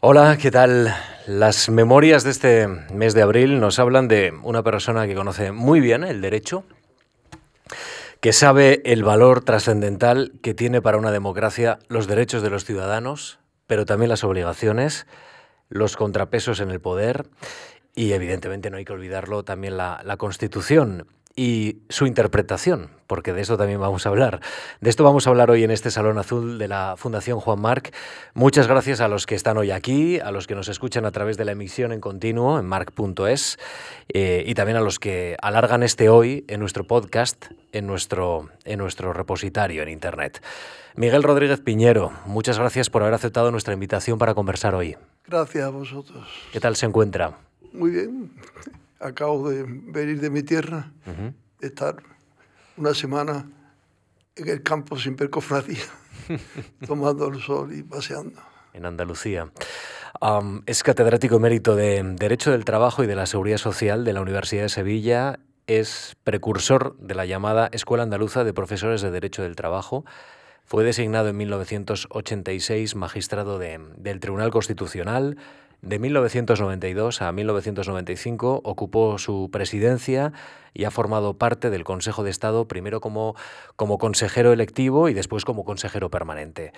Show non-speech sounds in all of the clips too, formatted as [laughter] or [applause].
Hola, ¿qué tal? Las memorias de este mes de abril nos hablan de una persona que conoce muy bien el derecho, que sabe el valor trascendental que tiene para una democracia los derechos de los ciudadanos, pero también las obligaciones, los contrapesos en el poder y evidentemente no hay que olvidarlo también la, la Constitución y su interpretación, porque de eso también vamos a hablar. De esto vamos a hablar hoy en este Salón Azul de la Fundación Juan Marc. Muchas gracias a los que están hoy aquí, a los que nos escuchan a través de la emisión en continuo en marc.es eh, y también a los que alargan este hoy en nuestro podcast, en nuestro, en nuestro repositorio en Internet. Miguel Rodríguez Piñero, muchas gracias por haber aceptado nuestra invitación para conversar hoy. Gracias a vosotros. ¿Qué tal se encuentra? Muy bien acabo de venir de mi tierra, estar una semana en el campo sin percofradía, [laughs] tomando el sol y paseando. En Andalucía. es catedrático emérito de Derecho del Trabajo y de la Seguridad Social de la Universidad de Sevilla. Es precursor de la llamada Escuela Andaluza de Profesores de Derecho del Trabajo. Fue designado en 1986 magistrado del Tribunal Constitucional, de 1992 a 1995 ocupó su presidencia y ha formado parte del Consejo de Estado, primero como, como consejero electivo y después como consejero permanente.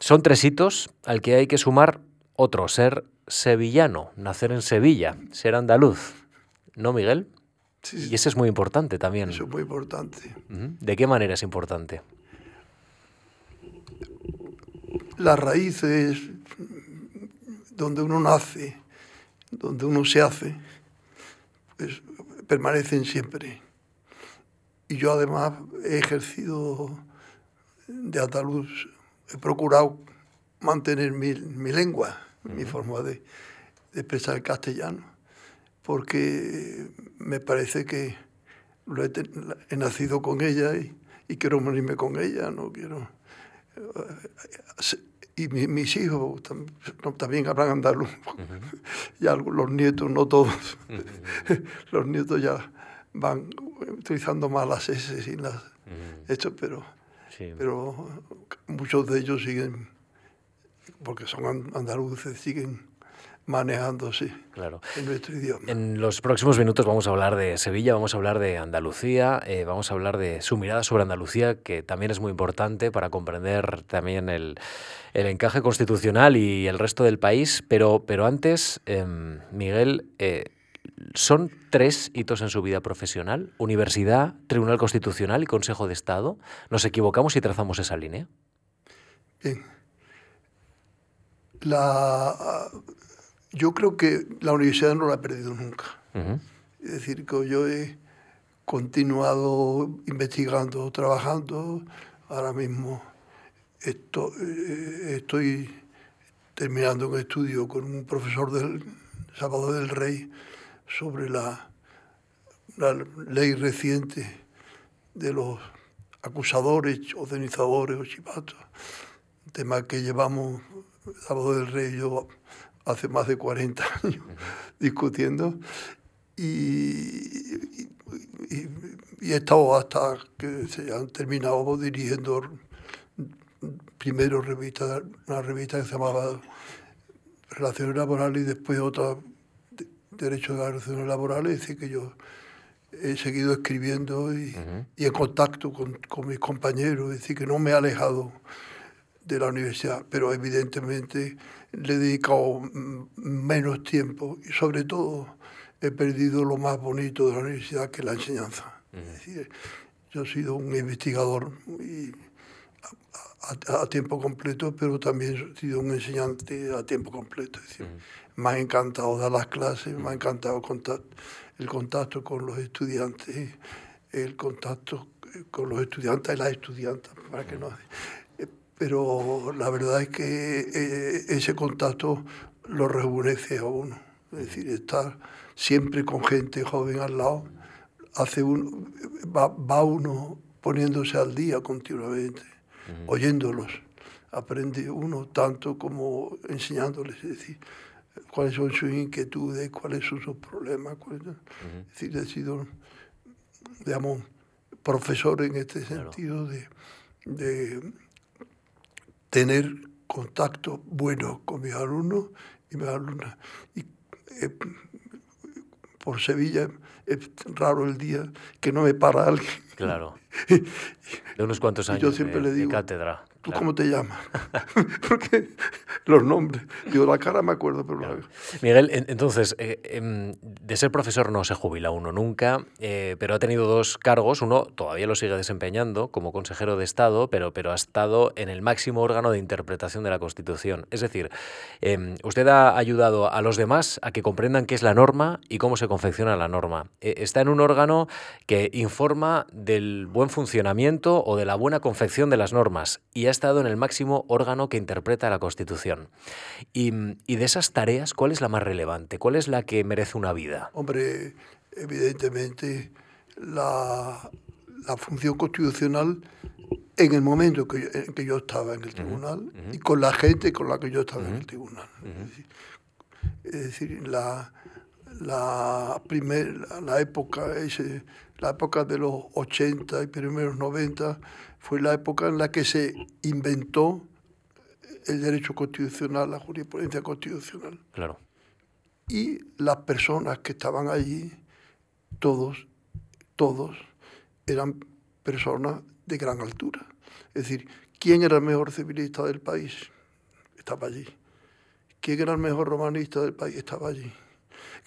Son tres hitos al que hay que sumar otro, ser sevillano, nacer en Sevilla, ser andaluz. ¿No, Miguel? Sí, Y eso es muy importante también. Eso es muy importante. ¿De qué manera es importante? Las raíces donde uno nace, donde uno se hace, pues permanecen siempre. Y yo además he ejercido de andaluz, he procurado mantener mi, mi lengua, mi forma de, de, expresar el castellano, porque me parece que lo he, he nacido con ella y, y, quiero morirme con ella, no quiero... Eh, y mi, mis hijos tam, también hablan andaluz. Uh [laughs] -huh. Ya los nietos, no todos. Uh [laughs] -huh. los nietos ya van utilizando más las S y las... Uh -huh. Esto, pero, sí. pero muchos de ellos siguen, porque son andaluces, siguen manejándose claro. en nuestro idioma. En los próximos minutos vamos a hablar de Sevilla, vamos a hablar de Andalucía, eh, vamos a hablar de su mirada sobre Andalucía, que también es muy importante para comprender también el, el encaje constitucional y el resto del país. Pero, pero antes, eh, Miguel, eh, ¿son tres hitos en su vida profesional? Universidad, Tribunal Constitucional y Consejo de Estado. ¿Nos equivocamos si trazamos esa línea? Bien. La yo creo que la universidad no la he perdido nunca. Uh -huh. Es decir, que yo he continuado investigando, trabajando. Ahora mismo estoy, estoy terminando un estudio con un profesor del Salvador del Rey sobre la, la ley reciente de los acusadores, ocenizadores o chivatos, un tema que llevamos Salvador del Rey y yo hace más de 40 [laughs] años discutiendo y, y, y, he estado hasta que se han terminado dirigiendo primero revista, una revista que se llamaba Relaciones Laborales y después otra Derecho de las Relaciones Laborales, es decir, que yo he seguido escribiendo y, uh -huh. y en contacto con, con, mis compañeros, es decir, que no me he alejado de la universidad, pero evidentemente le he dedicado menos tiempo y sobre todo he perdido lo más bonito de la universidad, que es la enseñanza. Uh -huh. Es decir, yo he sido un investigador y a, a, a, tiempo completo, pero también he sido un enseñante a tiempo completo. Es decir, uh -huh. me ha encantado dar las clases, uh -huh. me ha encantado contar, el contacto con los estudiantes, el contacto con los estudiantes y las estudiantes, para que no pero la verdad es que eh, ese contacto lo rejuvenece a uno. Es decir, estar siempre con gente joven al lado, hace uno, va, va uno poniéndose al día continuamente, uh -huh. oyéndolos. Aprende uno tanto como enseñándoles, es decir, cuáles son sus inquietudes, cuáles son sus problemas. Cuáles, uh -huh. Es decir, he sido, digamos, profesor en este sentido claro. de, de tener contacto bueno con mis alumnos y mis alumnas. Y eh, por Sevilla es raro el día que no me para alguien. Claro. [laughs] De unos cuantos años yo siempre de, le digo, cátedra. ¿Tú cómo te llamas? [laughs] Porque los nombres, digo, la cara me acuerdo, pero claro. Miguel, entonces, eh, em, de ser profesor no se jubila uno nunca, eh, pero ha tenido dos cargos. Uno todavía lo sigue desempeñando como consejero de Estado, pero, pero ha estado en el máximo órgano de interpretación de la Constitución. Es decir, eh, usted ha ayudado a los demás a que comprendan qué es la norma y cómo se confecciona la norma. Eh, está en un órgano que informa del buen funcionamiento o de la buena confección de las normas y ha estado en el máximo órgano que interpreta la Constitución. Y, y, de esas tareas, ¿cuál es la más relevante? ¿Cuál es la que merece una vida? Hombre, evidentemente la, la función constitucional en el momento que yo, en que yo estaba en el tribunal uh -huh. y con la gente con la que yo estaba uh -huh. en el tribunal. Es decir, es decir la, la, primer, la, la época, ese, la época de los 80 y primeros 90 fue la época en la que se inventó el derecho constitucional, la jurisprudencia constitucional. Claro. Y las personas que estaban allí, todos, todos, eran personas de gran altura. Es decir, ¿quién era el mejor civilista del país? Estaba allí. ¿Quién era el mejor romanista del país? Estaba allí.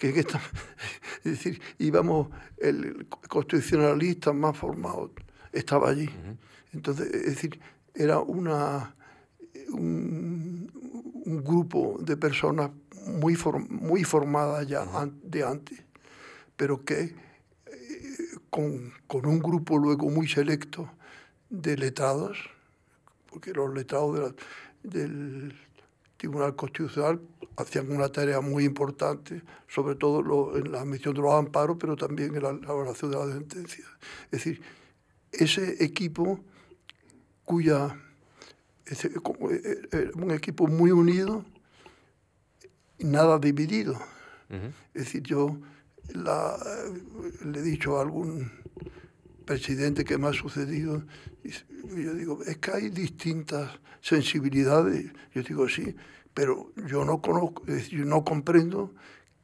[laughs] Es decir, íbamos, el constitucionalista más formado estaba allí. Uh -huh. Entonces, es decir, era una, un, un grupo de personas muy, form, muy formadas ya de antes, pero que eh, con, con, un grupo luego muy selecto de letrados, porque los letrados de la, del Tribunal Constitucional hacían una tarea muy importante, sobre todo lo, en la admisión de los amparos, pero también en la elaboración de la sentencia. Es decir, ese equipo cuya es eh, eh, un equipo muy unido y nada dividido. Uh -huh. Es decir, yo la, le he dicho a algún presidente que me ha sucedido, y yo digo, es que hay distintas sensibilidades. Yo digo, sí, pero yo no conozco, yo no comprendo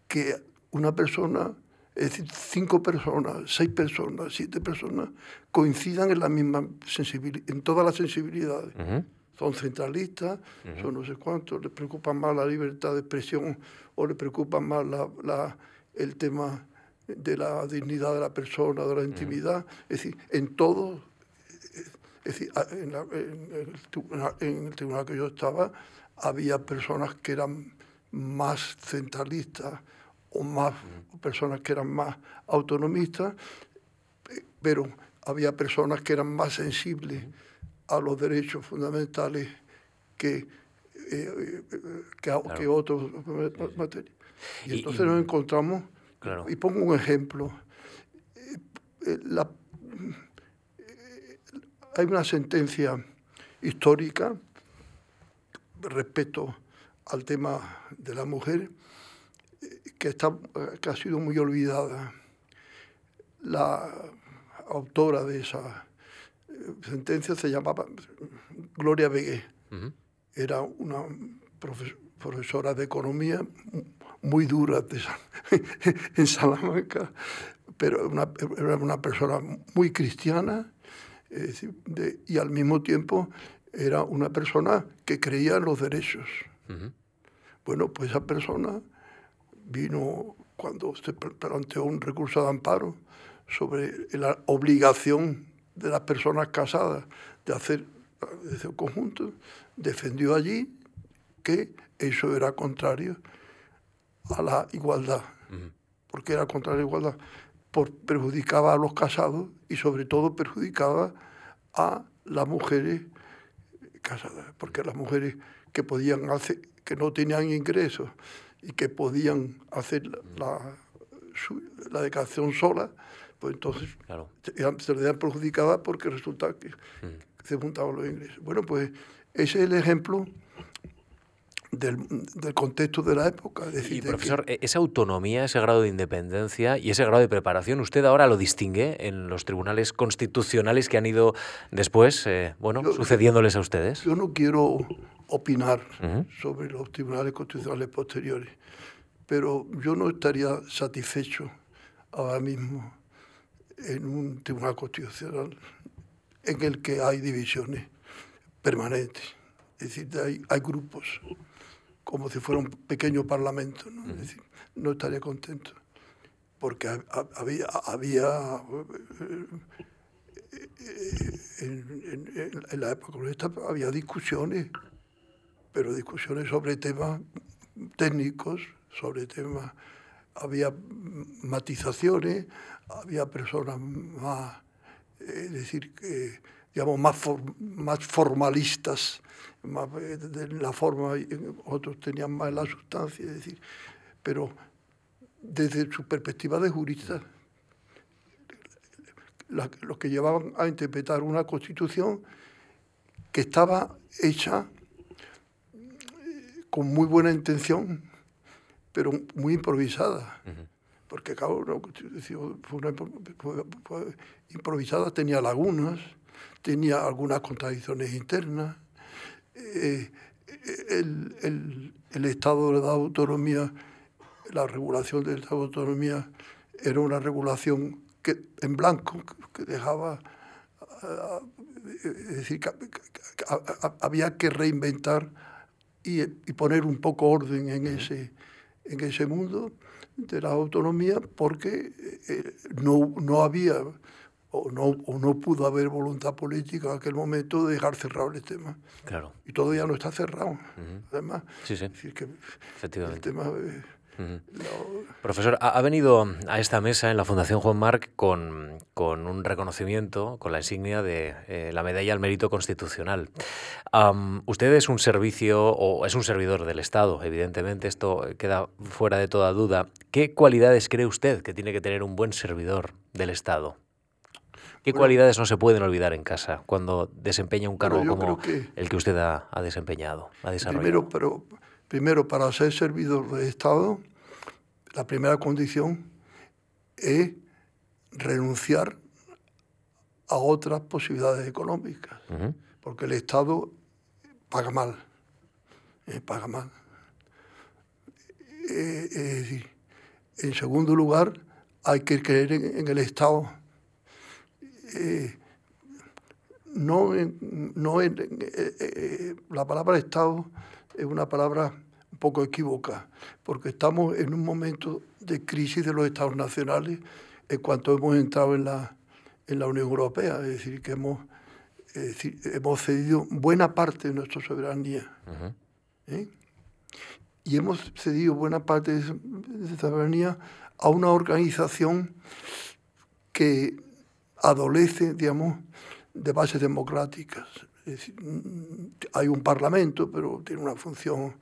que una persona, es decir, cinco personas, seis personas, siete personas, coincidan en la misma sensibilidad, en todas las sensibilidades. Uh -huh son centralistas, uh -huh. son no sé cuántos, les preocupa más la libertad de expresión o les preocupa más la, la, el tema de la dignidad de la persona, de la intimidad. Uh -huh. Es decir, en todo, es decir, en, la, en, el tribunal, en, el tribunal, que yo estaba, había personas que eran más centralistas o más personas que eran más autonomistas, pero había personas que eran más sensibles a los derechos fundamentales que, eh, que, claro. que, otros materias. Y, y entonces y, nos encontramos, claro. y pongo un ejemplo, eh, la, hay una sentencia histórica respecto al tema de la mujer que, está, que ha sido muy olvidada. La autora de esa sentencia se llamaba Gloria Begué. Uh -huh. Era una profes profesora de economía muy dura de, [laughs] en Salamanca, pero una, era una persona muy cristiana eh, de, y al mismo tiempo era una persona que creía en los derechos. Uh -huh. Bueno, pues esa persona vino cuando se planteó un recurso de amparo sobre la obligación de las personas casadas de hacer ese conjunto, defendió allí que eso era contrario a la igualdad, uh -huh. porque era contrario a la igualdad, por, perjudicaba a los casados y sobre todo perjudicaba a las mujeres casadas, porque las mujeres que podían hacer, que no tenían ingresos y que podían hacer la, su, la declaración sola, pues entonces claro. se le dan perjudicada porque resulta que mm. se juntaban los ingresos. Bueno, pues ese es el ejemplo del, contexto de la época. y profesor, e-, esa autonomía, ese grado de independencia y ese grado de preparación, ¿usted ahora lo distingue en los tribunales constitucionales que han ido después, eh, bueno, sucediéndoles a ustedes? Yo no quiero opinar sobre los tribunales constitucionales posteriores, pero yo no estaría satisfecho ahora mismo en un tribunal constitucional en el que hay divisiones permanentes. Es decir, hay, hay grupos como si fuera un pequeño parlamento. ¿no? Es decir, no estaría contento, porque había, había en, la época esta había discusiones, pero discusiones sobre temas técnicos, sobre temas, había matizaciones, había personas más, es decir, que, digamos, más, más formalistas más de la forma, otros tenían más la sustancia, es decir, pero desde su perspectiva de jurista, los que llevaban a interpretar una constitución que estaba hecha con muy buena intención, pero muy improvisada. Porque, claro, la constitución fue improvisada, tenía lagunas, tenía algunas contradicciones internas, eh, el, Estado de la autonomía, la regulación del Estado de autonomía era una regulación que, en blanco que dejaba, es decir, había que reinventar y, poner un poco orden en ese, en ese mundo de la autonomía porque eh, no, no había o no, o no pudo haber voluntad política en aquel momento de dejar cerrado el tema. Claro. Y todavía no está cerrado, además. Sí, sí. decir, que Efectivamente. El tema, Profesor, ha, venido a esta mesa en la Fundación Juan Marc con, con un reconocimiento, con la insignia de eh, la medalla al mérito constitucional. usted es un servicio o es un servidor del Estado, evidentemente, esto queda fuera de toda duda. ¿Qué cualidades cree usted que tiene que tener un buen servidor del Estado? ¿Qué cualidades no se pueden olvidar en casa cuando desempeña un cargo como el que usted ha, desempeñado, ha desarrollado? Primero, pero, primero, para ser servidor de Estado, la primera condición es renunciar a otras posibilidades económicas, porque el Estado paga mal, eh, paga mal. Eh, en segundo lugar, hay que creer en el Estado no, no eh, eh, la palabra Estado es una palabra un poco equívoca, porque estamos en un momento de crisis de los Estados nacionales en cuanto hemos entrado en la, en la Unión Europea, es decir, que hemos, hemos cedido buena parte de nuestra soberanía. Y hemos cedido buena parte de esa soberanía a una organización que adolece, digamos, de bases democráticas. Mm, hay un parlamento, pero tiene una función,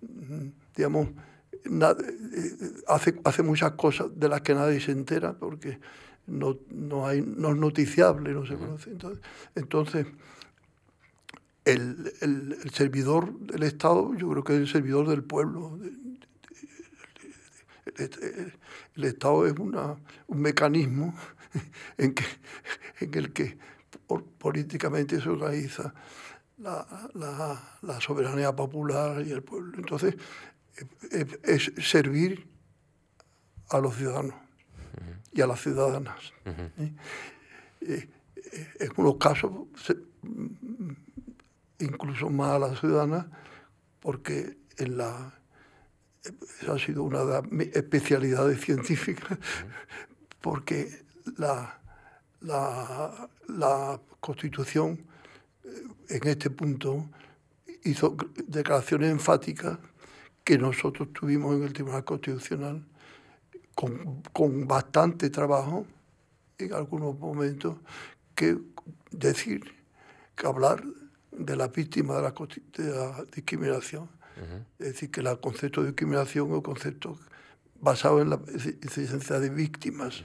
mm, digamos, eh, hace, hace muchas cosas de las que nadie se entera porque no, no, hay, no es noticiable, no se conoce. Entonces, entonces el, el, servidor del Estado, yo creo que es el servidor del pueblo. El, Estado es una, un mecanismo [laughs] en, que, en el que políticamente se organiza la, soberanía popular y el pueblo. Entonces, es, servir a los ciudadanos y a las ciudadanas. ¿eh? Eh, en unos casos, incluso más a las ciudadanas, porque en la esa ha sido una de mis especialidades científicas, [laughs] porque la, la, Constitución eh, en este punto hizo declaraciones enfáticas que nosotros tuvimos en el Tribunal Constitucional con, con bastante trabajo en algunos momentos que decir, que hablar de la víctima de la, de la discriminación. Es decir, que el concepto de discriminación es un concepto basado en la existencia de víctimas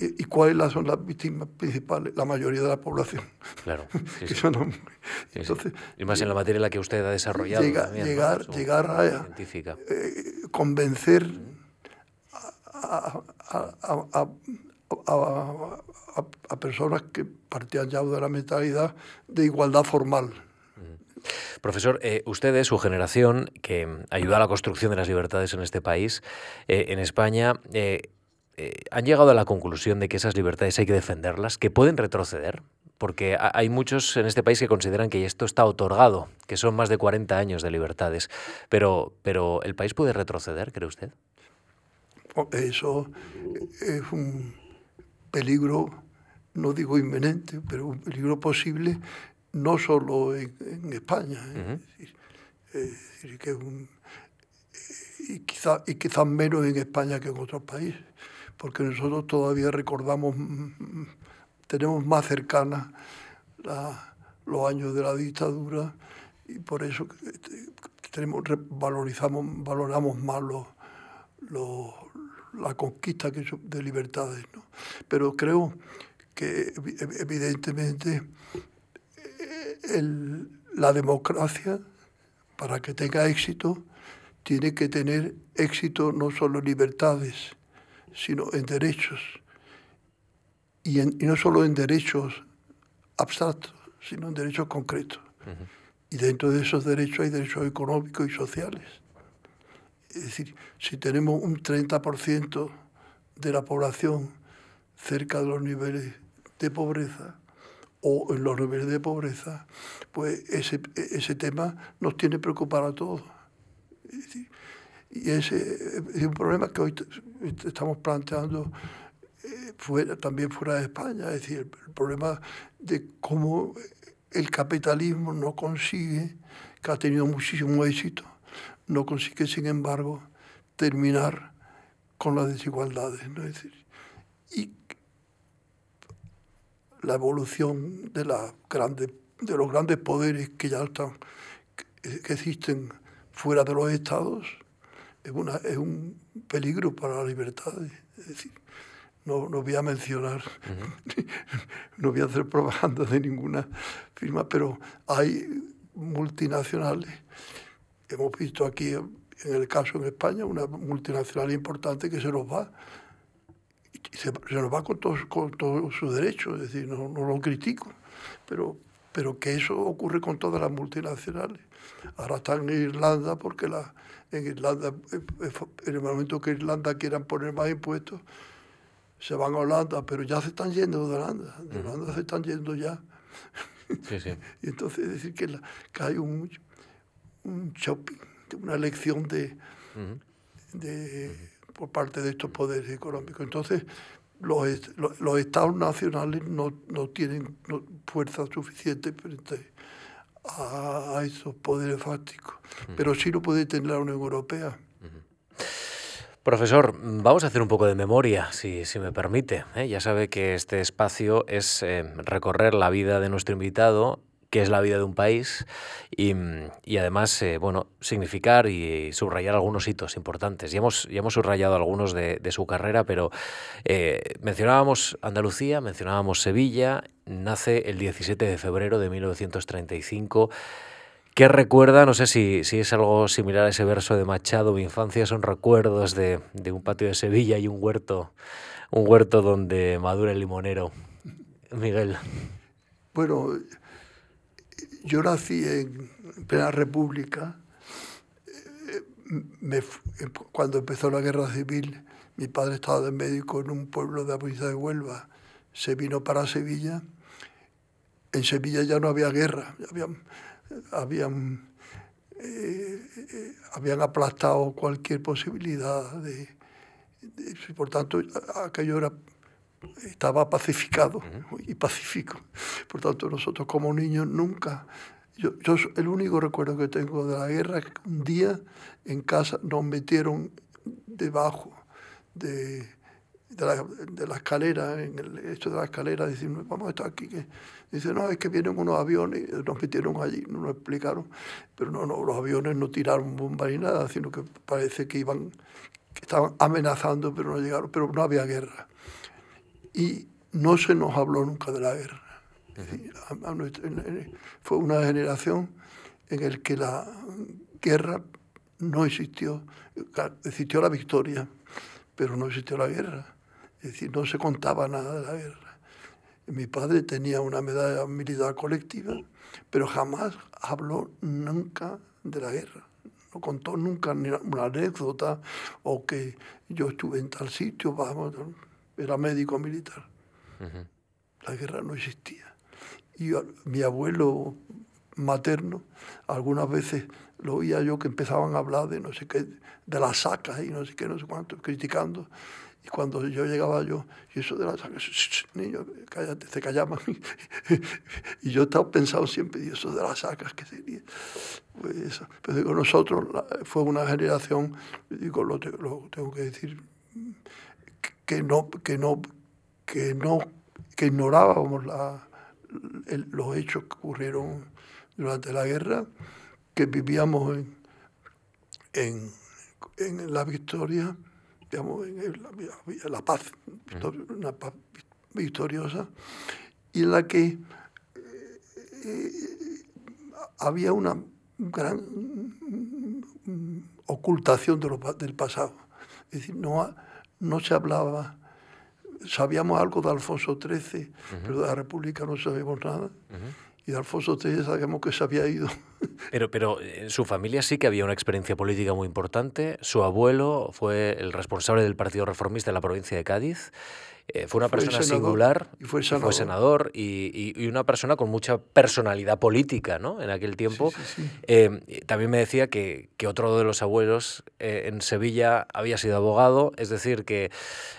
¿Y, cuáles son las víctimas principales? La mayoría de la población. Claro. [laughs] entonces, y más en la materia en la que usted ha desarrollado. llegar, llegar a eh, convencer a, a, personas que partían ya de la mentalidad de igualdad formal. Profesor, eh, usted es su generación que ayuda a la construcción de las libertades en este país, eh, en España. Eh, ¿Han llegado a la conclusión de que esas libertades hay que defenderlas, que pueden retroceder? Porque hay muchos en este país que consideran que esto está otorgado, que son más de 40 años de libertades. Pero, pero ¿el país puede retroceder, cree usted? Eso es un peligro, no digo inminente, pero un peligro posible no solo en, España, que y, quizá, y quizás menos en España que en otros países, porque nosotros todavía recordamos, tenemos más cercanas los años de la dictadura y por eso tenemos, valorizamos, valoramos más los, la conquista de libertades. Pero creo que evidentemente la democracia, para que tenga éxito, tiene que tener éxito no solo libertades, sino en derechos. Y, no solo en derechos abstractos, sino en derechos concretos. Y dentro de esos derechos hay derechos económicos y sociales. Es decir, si tenemos un 30% de la población cerca de los niveles de pobreza, o en los niveles de pobreza, pues ese, ese tema nos tiene preocupado a todos. Y ese es un problema que hoy estamos planteando eh, fuera, también fuera de España, es decir, el problema de cómo el capitalismo no consigue, que ha tenido muchísimo éxito, no consigue, sin embargo, terminar con las desigualdades. ¿no? Decir, y la evolución de, la grande, de los grandes poderes que ya están, que existen fuera de los estados, es, una, es un peligro para la libertad. Es decir, no, no voy a mencionar, [laughs] no voy a hacer propaganda de ninguna firma, pero hay multinacionales. Hemos visto aquí, en el caso en España, una multinacional importante que se nos va se, nos va con todos con todo sus derechos, es decir, no, no, lo critico, pero, pero que eso ocurre con todas las multinacionales. Ahora están en Irlanda porque la, en Irlanda, en el momento que Irlanda quieran poner más impuestos, se van a Holanda, pero ya se están yendo de Holanda, de Holanda se están yendo ya. Sí, sí. [laughs] y entonces es decir que, que hay un, un shopping, una elección de, de por parte de estos poderes económicos. Entonces, los, los, estados nacionales no, no tienen fuerza suficiente frente a, esos poderes fácticos, pero sí lo puede tener la Unión Europea. Profesor, vamos a hacer un poco de memoria, si, si me permite. ¿eh? Ya sabe que este espacio es eh, recorrer la vida de nuestro invitado qué es la vida de un país y, además, eh, bueno, significar y subrayar algunos hitos importantes. Ya hemos, ya hemos subrayado algunos de, su carrera, pero eh, mencionábamos Andalucía, mencionábamos Sevilla, nace el 17 de febrero de 1935. ¿Qué recuerda? No sé si, si, es algo similar a ese verso de Machado, mi infancia son recuerdos de, de un patio de Sevilla y un huerto, un huerto donde madura el limonero. Miguel. Bueno, yo nací en plena república. Eh, cuando empezó la guerra civil, mi padre estaba de médico en un pueblo de la provincia de Huelva. Se vino para Sevilla. En Sevilla ya no había guerra, habían, eh, habían aplastado cualquier posibilidad de, de, Por tanto, aquello era estaba pacificado y pacífico. Por tanto, nosotros como niños nunca... Yo, yo, el único recuerdo que tengo de la guerra es que un día en casa nos metieron debajo de, de, la, escalera, en el hecho de la escalera, diciendo, vamos a estar aquí. Que... Dice, no, es que vienen unos aviones, nos metieron allí, no nos explicaron, pero no, no, los aviones no tiraron bombas ni nada, sino que parece que iban, que estaban amenazando, pero no llegaron, pero no había guerra y no se nos habló nunca de la guerra. fue una generación en la que la guerra no existió, existió la victoria, pero no existió la guerra. Es decir, no se contaba nada de la guerra. Mi padre tenía una medalla militar colectiva, pero jamás habló nunca de la guerra. No contó nunca ni una anécdota o que yo estuve en tal sitio, vamos, era médico militar. La guerra no existía. Y mi abuelo materno, algunas veces lo oía yo que empezaban a hablar de no sé qué, de las sacas y no sé qué, no sé cuánto, criticando. Y cuando yo llegaba yo, y eso de las sacas, niño, cállate, se callaban. [laughs] y yo estaba pensando siempre, y eso de las sacas, ¿qué sería? Pues Pero digo, nosotros, fue una generación, digo, lo, lo tengo que decir, que no, que no, que no, que ignorábamos la, los hechos que ocurrieron durante la guerra, que vivíamos en, en, en la victoria, digamos, en la, paz, una paz victoriosa, y en la que eh, había una gran ocultación de lo, del pasado. Es decir, no, no se hablaba, sabíamos algo de Alfonso XIII, pero de la República no sabíamos nada y Alfonso XIII sabíamos que se había ido. [laughs] Pero, pero en eh, su familia sí que había una experiencia política muy importante. Su abuelo fue el responsable del Partido Reformista en la provincia de Cádiz. Eh, fue una persona singular, y fue senador, y, una persona con mucha personalidad política ¿no? en aquel tiempo. Eh, también me decía que, que, otro de los abuelos en Sevilla había sido abogado, es decir, que,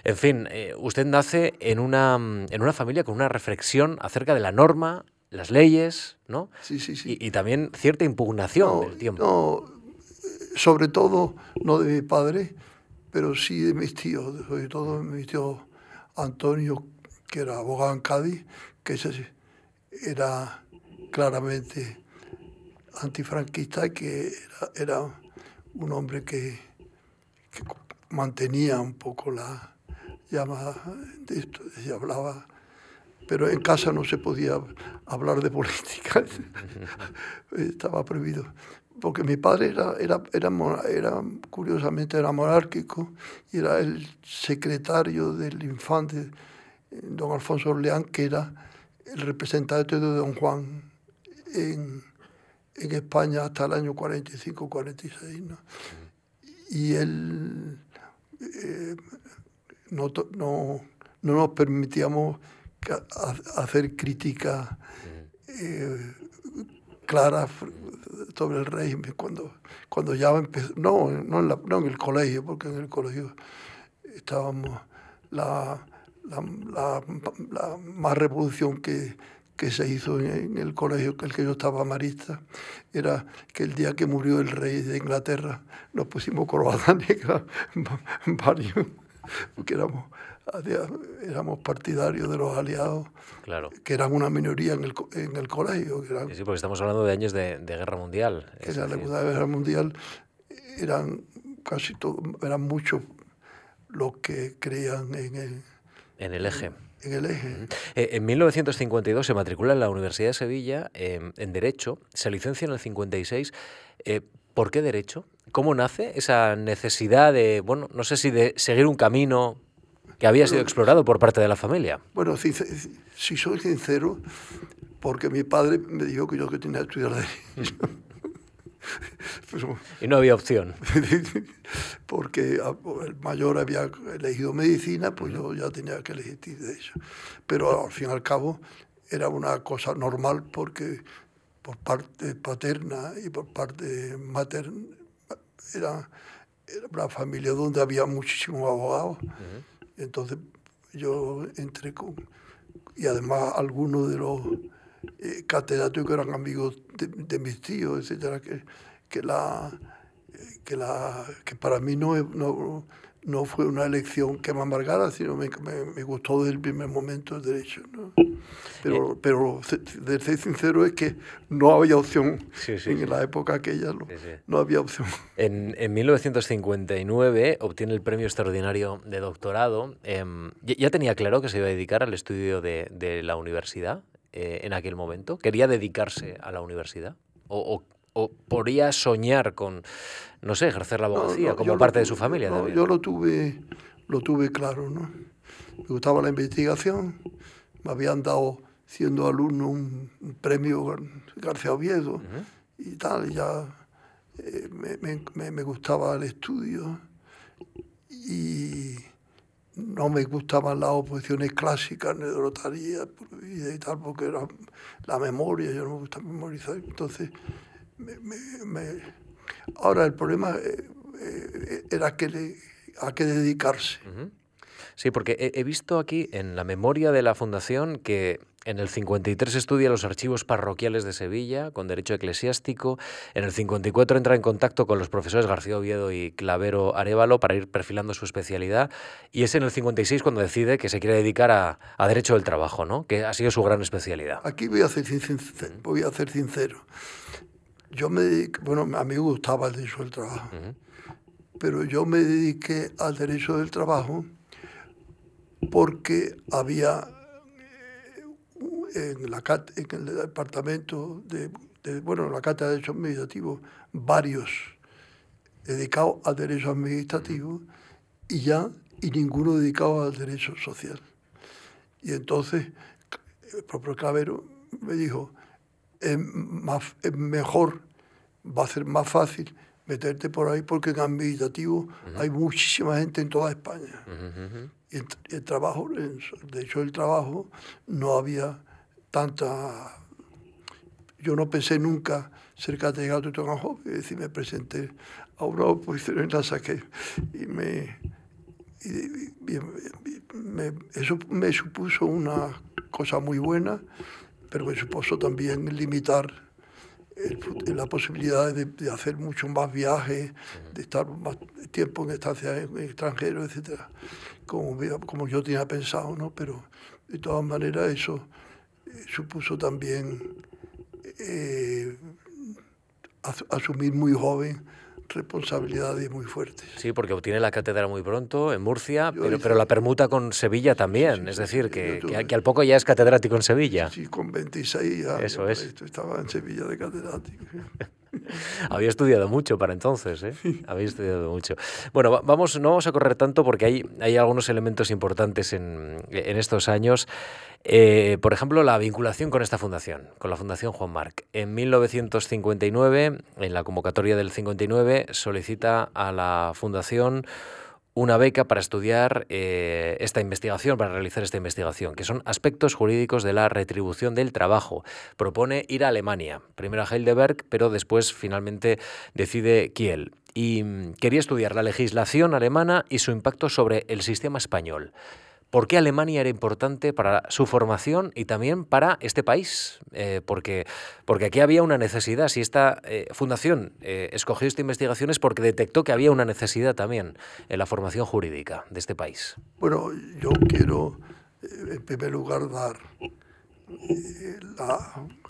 en fin, usted nace en una, en una familia con una reflexión acerca de la norma las leyes, ¿no? Sí, sí, sí. Y, también cierta impugnación del tiempo. No, sobre todo no de mi padre, pero sí de mis tíos, sobre todo de mi tío Antonio, que era abogado en Cádiz, que ese era claramente antifranquista y que era, un hombre que, mantenía un poco la llama de esto, se hablaba pero en casa no se podía hablar de política, [laughs] estaba prohibido. Porque mi padre era, era, era, era, curiosamente, era monárquico y era el secretario del infante don Alfonso Orleán, que era el representante de don Juan en, en España hasta el año 45-46. ¿no? Y él eh, no, no, no nos permitíamos hacer crítica eh, clara sobre el régimen cuando, cuando ya empezó, no, no en, no en el colegio, porque en el colegio estábamos, la, la, la, más revolución que, que se hizo en, el colegio, que el que yo estaba marista, era que el día que murió el rey de Inglaterra nos pusimos corbata [laughs] negra varios, porque éramos éramos partidarios de los aliados, claro. que eran una minoría en el, en el colegio. sí, porque estamos hablando de años de, de guerra mundial. Que en la Segunda Guerra Mundial eran casi todo, eran muchos los que creían en el, en el eje. En el eje. Eh, en 1952 se matricula en la Universidad de Sevilla en Derecho, se licencia en el 56. Eh, ¿Por qué Derecho? ¿Cómo nace esa necesidad de, bueno, no sé si de seguir un camino que había sido explorado por parte de la familia. Bueno, si, soy sincero, porque mi padre me dijo que yo que tenía que estudiar derecho. [laughs] y no había opción. [laughs] porque el mayor había elegido medicina, pues yo ya tenía que elegir derecho. Pero al fin y al cabo era una cosa normal porque por parte paterna y por parte materna era, una familia donde había muchísimos abogados. Entonces yo entré con... Y además algunos de los eh, catedráticos eran amigos de, mis tíos, etcétera, que, que, la, que, la, que para mí no, no, no fue una elección que me amargara, sino me, me, gustó desde el primer momento el derecho. ¿no? Pero, eh. pero de ser sincero es que no había opción. en la época aquella no, no había opción. En, en, 1959 obtiene el premio extraordinario de doctorado. Em, ¿Ya tenía claro que se iba a dedicar al estudio de, de la universidad eh, en aquel momento? ¿Quería dedicarse a la universidad? ¿O, o, o podría soñar con, no sé, ejercer la abogacía como parte de su familia? yo lo tuve, lo tuve claro, ¿no? Me gustaba la investigación, me habían dado, siendo alumno, un, premio García Oviedo y tal, ya eh, me, me, me, gustaba el estudio y no me gustaban las oposiciones clásicas, ni de notaría y tal, porque era la memoria, yo no me gusta memorizar, entonces ahora el problema eh, eh, era que a qué dedicarse. Sí, porque he, visto aquí en la memoria de la Fundación que en el 53 estudia los archivos parroquiales de Sevilla con derecho eclesiástico. En el 54 entra en contacto con los profesores García Oviedo y Clavero Arevalo para ir perfilando su especialidad. Y es en el 56 cuando decide que se quiere dedicar a, derecho del trabajo, ¿no? que ha sido su gran especialidad. Aquí voy a ser, voy a ser sincero yo me bueno, a mí me gustaba el derecho del trabajo, pero yo me dediqué al derecho del trabajo porque había eh, en, la, en el departamento de, bueno, la cátedra de Derecho Administrativo, varios dedicados al derecho administrativo y ya, y ninguno dedicado al derecho social. Y entonces el propio Clavero me dijo, es, más, es mejor, va a ser más fácil meterte por ahí porque en administrativo. Hay muchísima gente en toda España. Y el, trabajo, de hecho el trabajo no había tanta... Yo no pensé nunca ser catedrático tan joven, es decir, me presenté a una oposición en la saqué. Y me, me, eso me supuso una cosa muy buena pero me supuso también limitar la posibilidad de, hacer mucho más viajes, de estar más tiempo en estancias extranjeros, etc. Como, como yo tenía pensado, ¿no? Pero de todas maneras eso eh, supuso también eh, asumir muy joven responsabilidades muy fuertes. Sí, porque obtiene la cátedra muy pronto en Murcia, pero, pero la permuta con Sevilla también, es decir, que, que, al poco ya es catedrático en Sevilla. Sí, con 26 años Eso es. estaba en Sevilla de catedrático. [laughs] [laughs] Había estudiado mucho para entonces, ¿eh? Había estudiado mucho. Bueno, vamos, no vamos a correr tanto porque hay, hay algunos elementos importantes en, en estos años. Eh, por ejemplo, la vinculación con esta fundación, con la Fundación Juan Marc. En 1959, en la convocatoria del 59, solicita a la fundación una beca para estudiar eh, esta investigación, para realizar esta investigación, que son aspectos jurídicos de la retribución del trabajo. Propone ir a Alemania, primero a Heidelberg, pero después finalmente decide Kiel. Y mm, quería estudiar la legislación alemana y su impacto sobre el sistema español. ¿Por qué Alemania era importante para su formación y también para este país? Eh, porque, porque aquí había una necesidad. Si esta eh, fundación eh, escogió esta investigación es porque detectó que había una necesidad también en la formación jurídica de este país. Bueno, yo quiero en primer lugar dar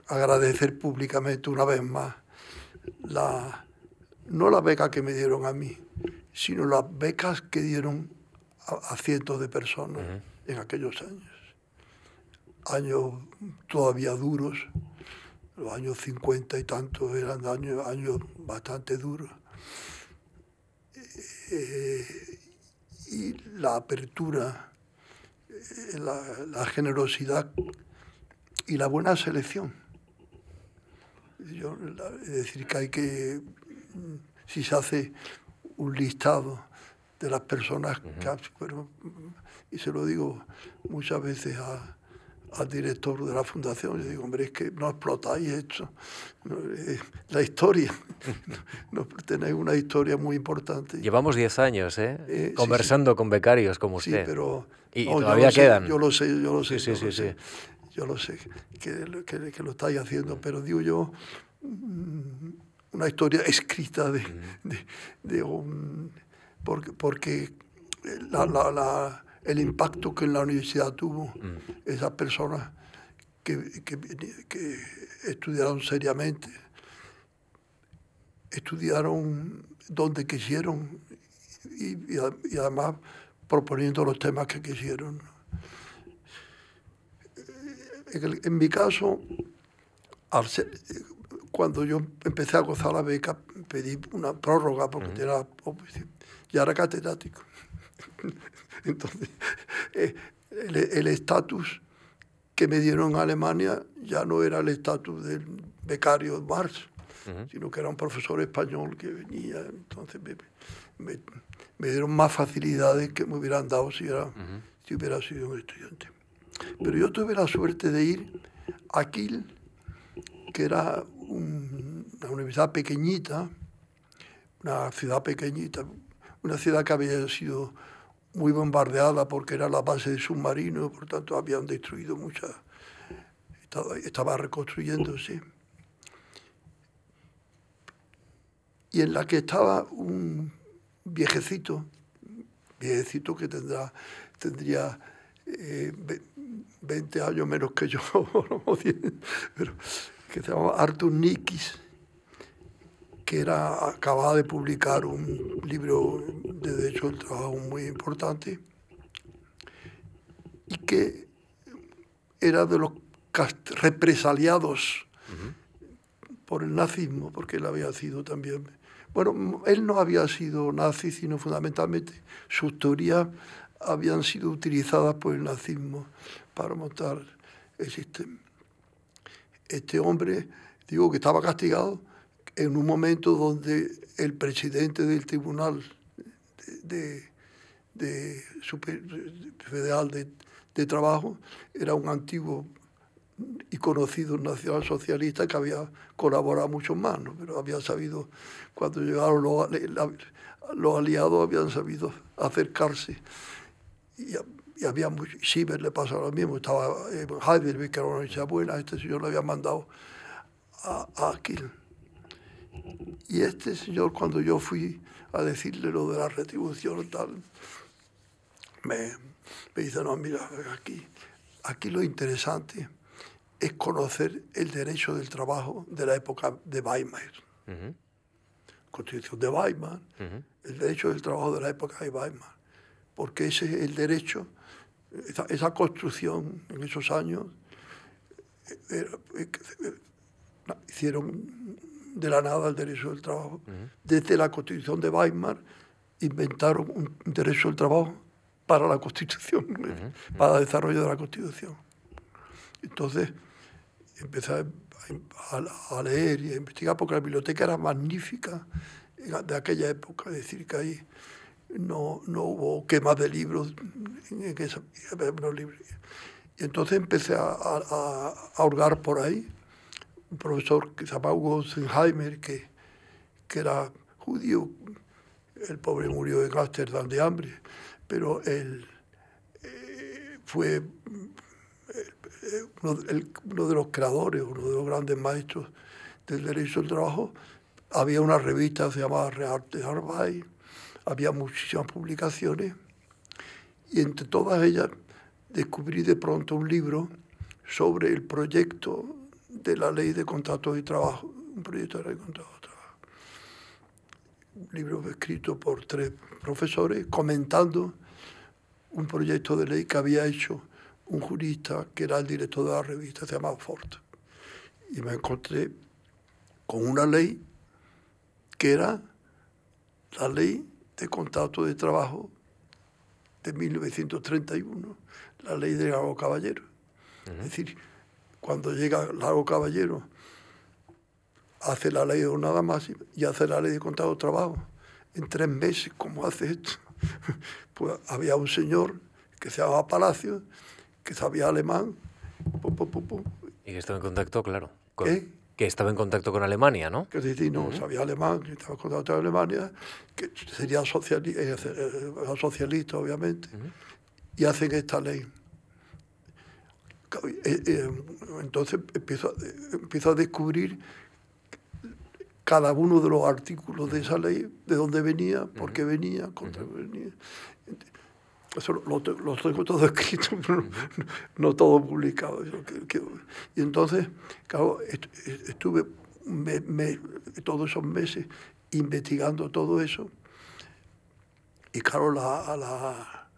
agradecer públicamente una vez más la, no la beca que me dieron a mí, sino las becas que dieron a, cientos de personas en aquellos años. Años todavía duros, los años 50 y tantos eran años, años bastante duros. Eh, y la apertura, eh, la, generosidad y la buena selección. es decir, que hay que, si se hace un listado de las personas que y se lo digo muchas veces al director de la fundación, le digo, hombre, es que no explotáis esto, la historia, [laughs] no, tenéis una historia muy importante. Llevamos 10 años, ¿eh? eh Conversando con becarios como usted. Sí, pero... Y, todavía quedan. yo lo sé, yo lo sé. Sí, sí, sí, Yo lo sé, que, que, que, lo estáis haciendo, pero digo yo, mm, una historia escrita de, de, de un porque, porque el impacto que en la universidad tuvo esas personas que, que, estudiaron seriamente, estudiaron donde quisieron y, y, además proponiendo los temas que quisieron. En, mi caso, cuando yo empecé a gozar la beca, pedí una prórroga porque era, ya era catedrático. [laughs] Entonces, eh, el estatus que me dieron en Alemania ya no era el estatus del becario Marx, sino que era un profesor español que venía. Entonces me, dieron más facilidades que me hubieran dado si, era, si hubiera sido un estudiante. Pero yo tuve la suerte de ir a Kiel, que era una universidad pequeñita, una ciudad pequeñita, una ciudad que había sido muy bombardeada porque era la base de submarinos, por tanto habían destruido muchas, estaba, estaba reconstruyéndose. Y en la que estaba un viejecito, viejecito que tendrá, tendría 20 eh, años menos que yo, [laughs] que se llamaba Arthur Nikis que era, acababa de publicar un libro de derecho del trabajo muy importante y que era de los represaliados por el nazismo, porque él había sido también... Bueno, él no había sido nazi, sino fundamentalmente sus teorías habían sido utilizadas por el nazismo para montar el sistema. Este hombre, digo que estaba castigado, en un momento donde el presidente del Tribunal de, Federal de, Trabajo era un antiguo y conocido nacional socialista que había colaborado mucho más, pero había sabido, cuando llegaron los, los aliados, habían sabido acercarse. Y, había mucho, Sieber le pasaba lo mismo, estaba en Heidelberg, que era una buena, este señor le había mandado a, a y este señor, cuando yo fui a decirle lo de la retribución tal, me, me dice, no, mira, aquí, aquí lo interesante es conocer el derecho del trabajo de la época de Weimar. Constitución de Weimar, el derecho del trabajo de la época de Weimar. Porque ese es el derecho, esa, esa construcción en esos años, eh, eh, eh, hicieron de la nada el derecho del trabajo. Desde la Constitución de Weimar inventaron un derecho del trabajo para la Constitución, [laughs] para el desarrollo de la Constitución. Entonces empecé a, leer y a investigar porque la biblioteca era magnífica de aquella época, es decir, que ahí no, no hubo quemas de libros en, esa, libros. Y entonces empecé a, a, a hurgar por ahí un profesor que se llamaba Hugo Senheimer, que, que era judío. El pobre murió en Ámsterdam de hambre, pero él eh, fue eh, uno, de los creadores, uno de los grandes maestros del derecho al trabajo. Había una revista que se llamaba Real de Arbeit, había muchísimas publicaciones, y entre todas ellas descubrí de pronto un libro sobre el proyecto de la ley de contratos de trabajo, un proyecto de ley de contratos de trabajo. Un libro escrito por tres profesores comentando un proyecto de ley que había hecho un jurista que era el director de la revista, se llamaba Ford. Y me encontré con una ley que era la ley de contrato de trabajo de 1931, la ley de Lago Caballero. Es decir, cuando llega Lago Caballero, hace la ley de nada más y hace la ley de contrato de trabajo. En tres meses, ¿cómo hace esto? [laughs] Pues había un señor que se llamaba Palacio, que sabía alemán. y que estaba en contacto, claro. Que estaba en contacto con Alemania, ¿no? Que sí, no, sabía alemán, que estaba en contacto con Alemania, que sería socialista, eh, eh, socialista obviamente, y hacen esta ley. Eh, eh, entonces empiezo, empiezo a descubrir cada uno de los artículos de esa ley, de dónde venía, por qué venía, contra qué venía. Eso lo, tengo todo [laughs] escrito, pero no, todo publicado. y entonces, claro, estuve todos esos meses investigando todo eso. Y claro, la, la,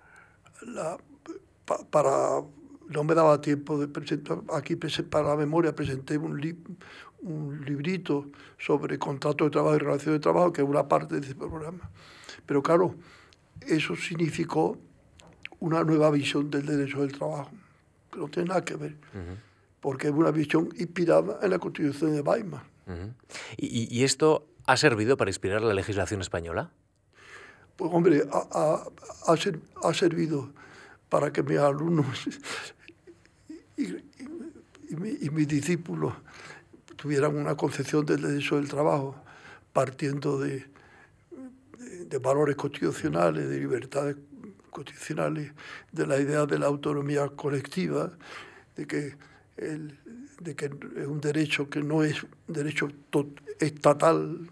la para no me daba tiempo de presentar, aquí para la memoria presenté un, un librito sobre contrato de trabajo y relación de trabajo, que es una parte de ese programa. Pero claro, eso significó una nueva visión del derecho del trabajo, que no tiene nada que ver, porque es una visión inspirada en la Constitución de Weimar. ¿Y, esto ha servido para inspirar la legislación española? Pues hombre, ha, ha servido para que mis alumnos y, mis discípulos tuvieran una concepción del derecho del trabajo partiendo de, de, valores constitucionales, de libertades constitucionales, de la idea de la autonomía colectiva, de que, el, de que es un derecho que no es un derecho estatal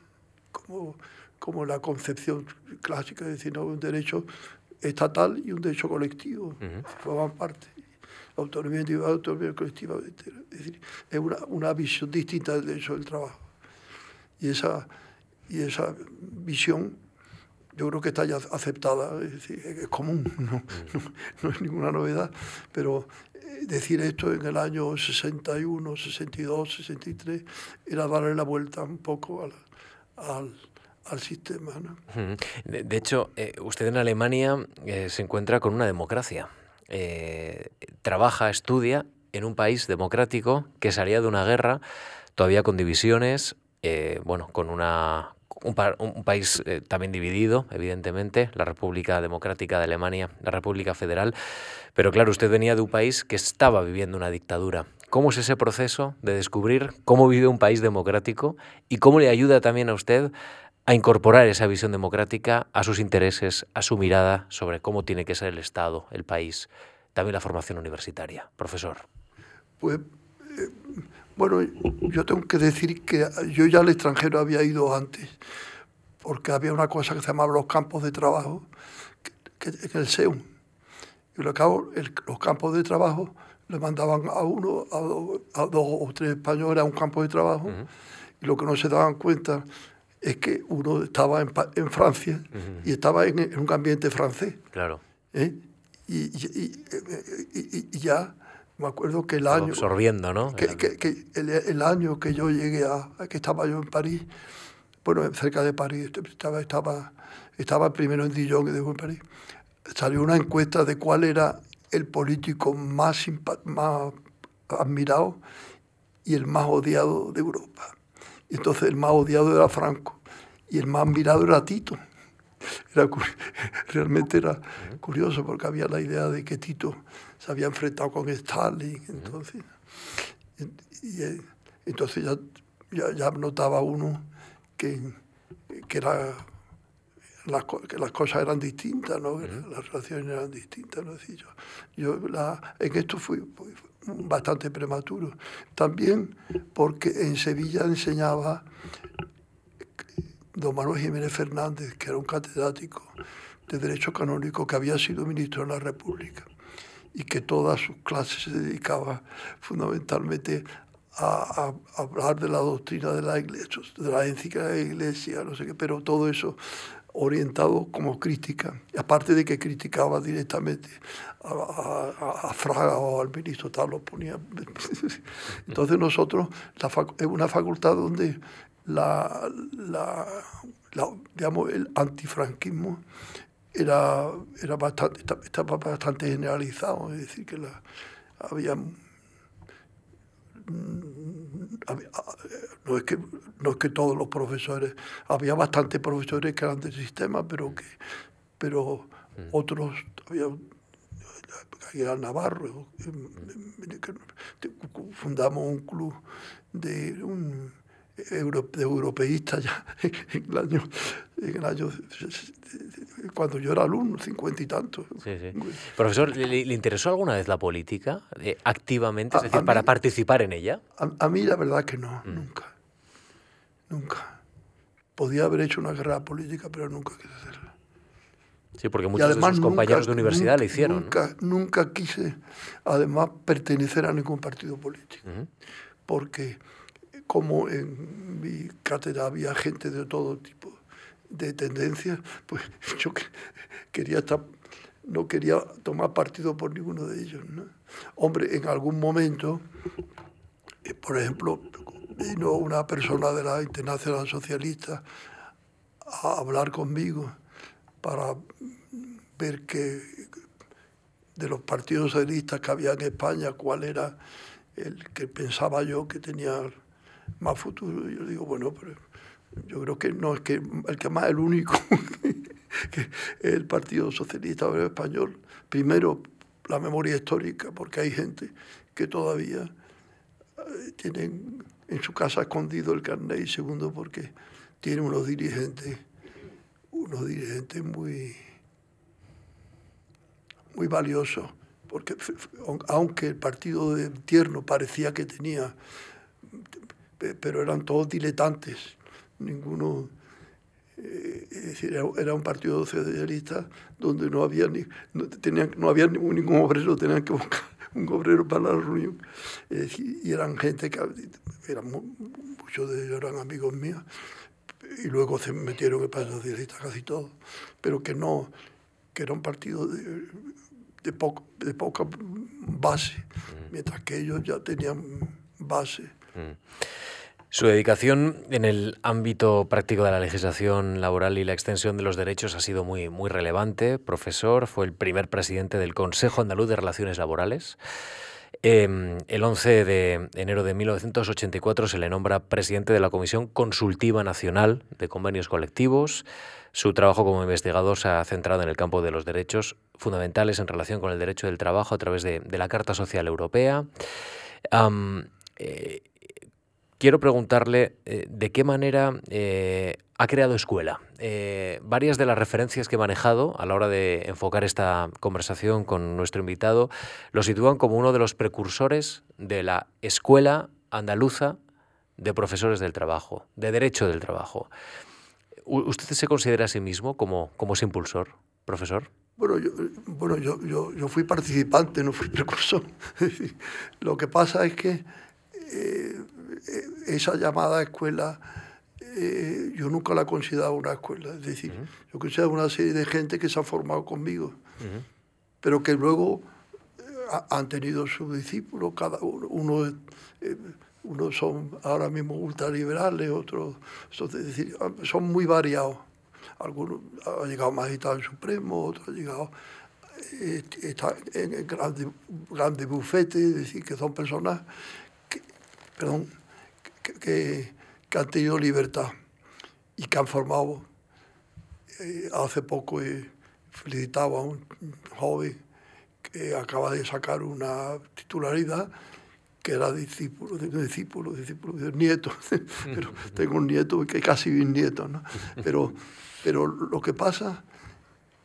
como, como la concepción clásica, es decir, no un derecho estatal y un derecho colectivo, forman parte autonomía individual, autonomía colectiva. Es decir, es una, una visión distinta del derecho del trabajo. Y esa, y esa visión yo creo que está ya aceptada, es, decir, es común, [laughs] no, no, es ninguna novedad, pero eh, decir esto en el año 61, 62, 63 era darle la vuelta un poco al, al, sistema. ¿no? De, hecho, eh, usted en Alemania eh, se encuentra con una democracia. Eh, trabaja, estudia en un país democrático que salía de una guerra, todavía con divisiones, eh, bueno, con una, un, país eh, también dividido, evidentemente, la República Democrática de Alemania, la República Federal, pero claro, usted venía de un país que estaba viviendo una dictadura. ¿Cómo es ese proceso de descubrir cómo vive un país democrático y cómo le ayuda también a usted a incorporar esa visión democrática a sus intereses, a su mirada sobre cómo tiene que ser el Estado, el país, también la formación universitaria. Profesor. Pues, eh, bueno, yo tengo que decir que yo ya al extranjero había ido antes, porque había una cosa que se llamaba los campos de trabajo, que, en el SEUM. Y lo cabo, los campos de trabajo le mandaban a uno, a, dos o tres españoles a un campo de trabajo, y lo que no se daban cuenta es que uno estaba en, en Francia y estaba en, un ambiente francés. Claro. ¿eh? Y, y, ya me acuerdo que el año... Absorbiendo, ¿no? Que, que, el, el, año que yo llegué a... que estaba yo en París, bueno, cerca de París, estaba, estaba, estaba primero en Dijon y después en París, salió una encuesta de cuál era el político más, más admirado y el más odiado de Europa. Y entonces el más odiado era Franco y el más mirado era Tito. Era, [laughs] realmente era curioso porque había la idea de que Tito se había enfrentado con Stalin. Entonces, y, eh, entonces ya, ya, notaba uno que, que, era, las, que las cosas eran distintas, ¿no? las relaciones eran distintas. ¿no? yo, yo la, en esto fui, bastante prematuro. También porque en Sevilla enseñaba don Manuel Jiménez Fernández, que era un catedrático de Derecho Canónico que había sido ministro de la República y que todas sus clases se dedicaba fundamentalmente a, hablar de la doctrina de la iglesia, de la ética de la iglesia, no sé qué, pero todo eso orientado como crítica, aparte de que criticaba directamente a, Fraga o al ministro, tal, lo ponía. [laughs] Entonces nosotros, es una facultad donde la, la, digamos, el antifranquismo era, era bastante, estaba bastante generalizado, es decir, que la, había no es que no es que todos los profesores había bastantes profesores que eran del sistema pero que pero mm. otros había era Navarro fundamos un club de un de europeístas ya [laughs] en el año, en el año cuando yo era alumno, cincuenta y tantos. Profesor, ¿le, interesó alguna vez la política eh, activamente, es decir, para participar en ella? A, mí la verdad que no, mm. nunca. Nunca. podía haber hecho una carrera política, pero nunca quise hacerla. Sí, porque muchos de sus compañeros de universidad nunca, le hicieron. Nunca, nunca quise, además, pertenecer a ningún partido político. Porque como en mi cátedra había gente de todo tipo de tendencias, pues [laughs] yo quería estar, no quería tomar partido por ninguno de ellos. Hombre, en algún momento, eh, por ejemplo, vino una persona de la Internacional Socialista a hablar conmigo para ver que de los partidos socialistas que había en España, cuál era el que pensaba yo que tenía más futuro. Yo digo, bueno, pero yo creo que no es que el que más el único [laughs] que es el Partido Socialista Obrero Español. Primero, la memoria histórica, porque hay gente que todavía eh, tienen en su casa escondido el carnet y segundo porque tiene unos dirigentes, unos dirigentes muy, muy valiosos, porque aunque el partido de Tierno parecía que tenía, pero eran todos diletantes, ninguno, eh, es decir, era un partido socialista donde no había, ni, no, tenían, no había ningún, ningún obrero, tenían que buscar [laughs] un obrero para la reunión. y eran gente que, eran, muchos de ellos eran amigos míos, y luego se metieron en el Partido Socialista casi todos, pero que no, que era un partido de, de, poco, de poca base, mm. mientras que ellos ya tenían base. Mm. Su dedicación en el ámbito práctico de la legislación laboral y la extensión de los derechos ha sido muy, muy relevante. Profesor, fue el primer presidente del Consejo Andaluz de Relaciones Laborales. Em, el 11 de enero de 1984 se le nombra presidente de la Comisión Consultiva Nacional de Convenios Colectivos. Su trabajo como investigador se ha centrado en el campo de los derechos fundamentales en relación con el derecho del trabajo a través de, la Carta Social Europea. Eh, quiero preguntarle eh, de qué manera eh, ha creado escuela. Eh, varias de las referencias que he manejado a la hora de enfocar esta conversación con nuestro invitado lo sitúan como uno de los precursores de la escuela andaluza de profesores del trabajo, de derecho del trabajo. ¿Usted se considera a sí mismo como, como ese impulsor, profesor? Bueno, yo, bueno yo, yo, yo fui participante, no fui precursor. [laughs] Lo que pasa es que esa llamada escuela eh, yo nunca la he considerado una escuela. Es decir, yo considero una serie de gente que se ha formado conmigo, pero que luego eh, han tenido sus discípulos, cada uno, uno, unos son ahora mismo ultraliberales, otros son, decir, son muy variados. Algunos han llegado magistrado en Supremo, otros han llegado está en grandes grande bufetes, es decir, que son personas que, perdón, que, han tenido libertad y que han formado. Eh, hace poco he felicitado a un joven que acaba de sacar una titularidad que era discípulo, discípulo, discípulo, nieto, [laughs] pero tengo un nieto que casi bisnieto, ¿no? Pero, pero lo que pasa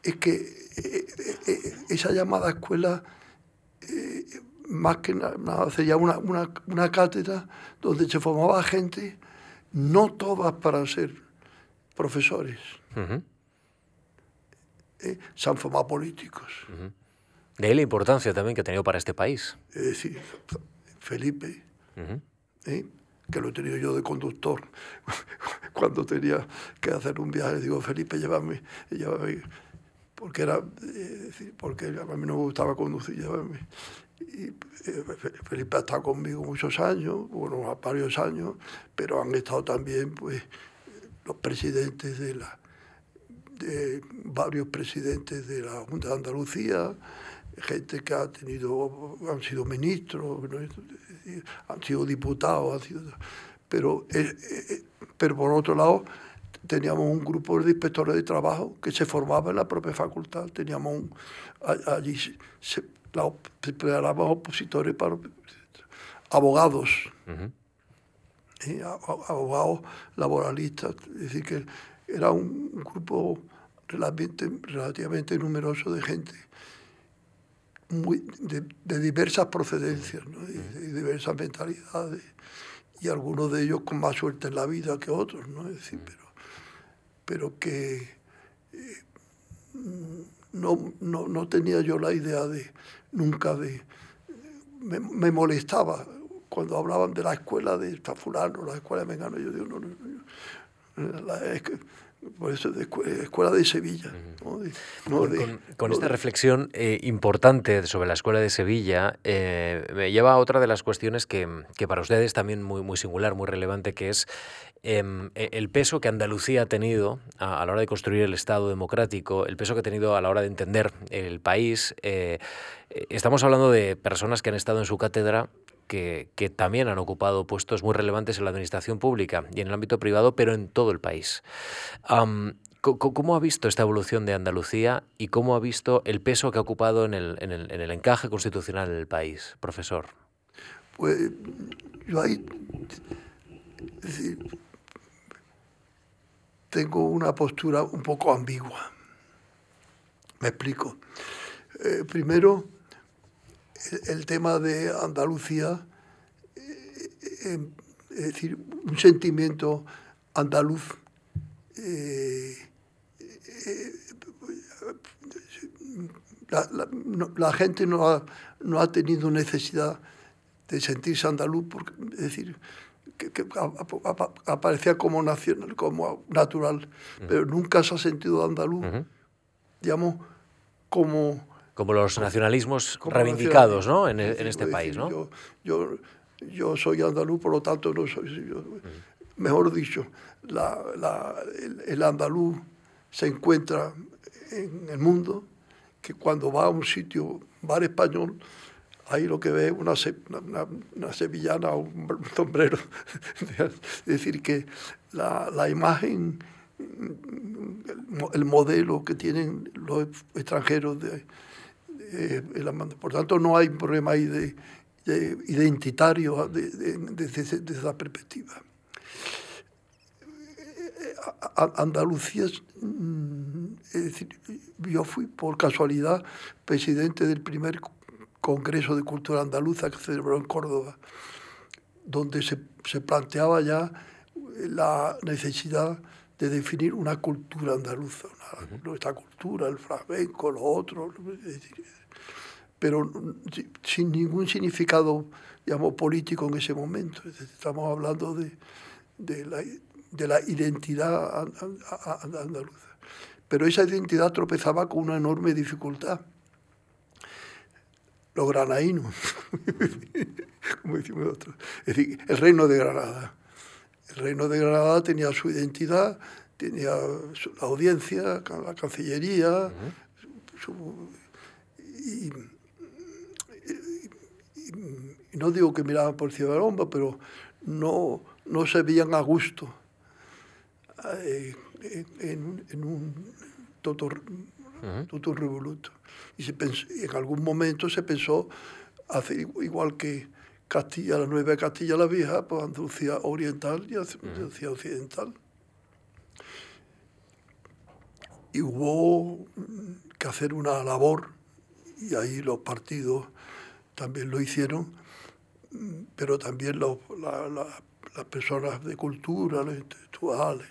es que eh, eh, esa llamada escuela más que nada sería una, una, una, cátedra donde se formaba gente, no todas para ser profesores. Eh, se han formado políticos. De ahí la importancia también que ha tenido para este país. Eh, sí, Felipe, eh, que lo he tenido yo de conductor. [laughs] Cuando tenía que hacer un viaje, digo, Felipe, llévame, llévame porque era eh, porque a mí no me gustaba conducir, llévame. Y eh, Felipe ha estado conmigo muchos años, bueno, varios años, pero han estado también pues, los presidentes de la de varios presidentes de la Junta de Andalucía, gente que ha tenido, han sido ministros, han sido diputados, han sido, pero, eh, pero por otro lado teníamos un grupo de inspectores de trabajo que se formaba en la propia facultad, teníamos un, allí se, la, opositores para abogados, abogados laboralistas, es decir, que era un, grupo relativamente, relativamente, numeroso de gente muy, de, diversas procedencias, ¿no? de, diversas mentalidades, y algunos de ellos con más suerte en la vida que otros, ¿no? Es decir, pero, pero que eh, no, no, no, tenía yo la idea de nunca de... Me, molestaba cuando hablaban de la escuela de fulano, la escuela de Mengano, yo digo, no, no la, es que, por eso de Escuela de Sevilla. con, esta reflexión eh, importante sobre la Escuela de Sevilla, eh, me lleva a otra de las cuestiones que, que, para ustedes también muy, muy singular, muy relevante, que es em, e, el peso que Andalucía ha tenido a, la hora de construir el Estado democrático, el peso que ha tenido a la hora de entender el país. Eh, estamos hablando de personas que han estado en su cátedra que, también han ocupado puestos muy relevantes en la administración pública y en el ámbito privado, pero en todo el país. ¿Cómo ha visto esta evolución de Andalucía y cómo ha visto el peso que ha ocupado en el, en el, en el encaje constitucional del país, profesor? Pues yo ahí tengo una postura un poco ambigua. Me explico. Eh, primero, el, tema de Andalucía, eh, eh, es decir, un sentimiento andaluz. Eh, la, gente no ha, no ha, tenido necesidad de sentirse andaluz, porque, es decir, que, aparecía como nacional, como natural, pero nunca se ha sentido andaluz, digamos, como como los nacionalismos reivindicados ¿no? en, e, este país, ¿no? Yo, yo, yo, soy andaluz, por lo tanto no soy... Mejor dicho, la, la, el, andaluz se encuentra en el mundo que cuando va a un sitio, bar español, ahí lo que ve es una, una, una, sevillana o un sombrero. [laughs] es decir, que la, la imagen, el modelo que tienen los extranjeros de, eh, por tanto, no hay un problema ahí de, identitario desde de, esa perspectiva. Andalucía, mm, es decir, yo fui por casualidad presidente del primer Congreso de Cultura Andaluza que se celebró en Córdoba, donde se, se planteaba ya la necesidad de definir una cultura andaluza, nuestra cultura, el flamenco, lo otro, pero sin ningún significado digamos, político en ese momento. Estamos hablando de, de, la, de la, identidad andaluza. Pero esa identidad tropezaba con una enorme dificultad. Los granaínos, [laughs] como decimos nosotros. Es decir, el reino de Granada. El reino de Granada tenía su identidad, tenía la audiencia, la cancillería, y, no digo que miraban por Ciudad Bomba, pero no, no se veían a gusto eh, en, un toto, revoluto. Y se en algún momento se pensó hacer igual que Castilla, la Nueva Castilla la Vieja, pues Andalucía Oriental y Andalucía Occidental. Y hubo que hacer una labor, y ahí los partidos también lo hicieron, pero también las personas de cultura, los intelectuales,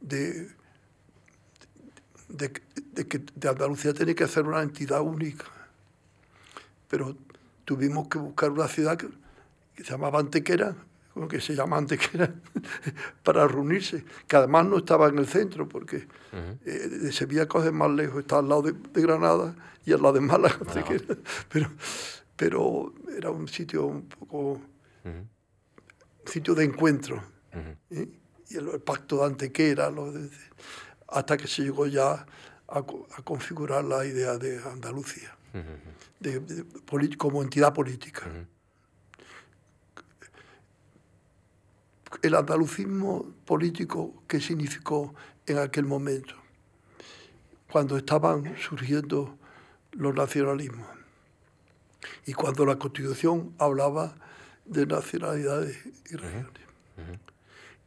de, de, que de Andalucía tenía que hacer una entidad única. Pero tuvimos que buscar una ciudad que, se llamaba Antequera, que se llama Antequera, [laughs] para reunirse, que además no estaba en el centro, porque eh, de Sevilla coge más lejos, está al lado de, Granada y al lado de Málaga. [laughs] Pero, pero era un sitio un poco, sitio de encuentro. ¿eh? Y el, pacto de Antequera, hasta que se llegó ya a, configurar la idea de Andalucía, de, como entidad política. El andalucismo político, ¿qué significó en aquel momento? Cuando estaban surgiendo los nacionalismos y cuando la Constitución hablaba de nacionalidades y regiones.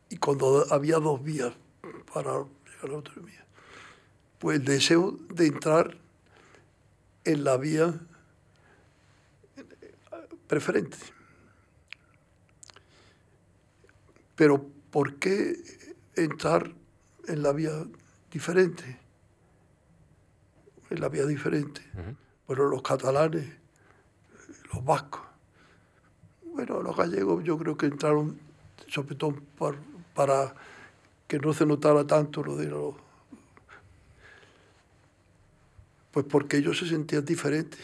Y cuando había dos vías para llegar a la autonomía. Pues el deseo de entrar en la vía preferente. Pero ¿por qué entrar en la vía diferente. En la vía diferente. Bueno, los catalanes, los vascos. Bueno, los gallegos yo creo que entraron sobre todo para que no se notara tanto lo de los... Pues porque ellos se sentían diferentes.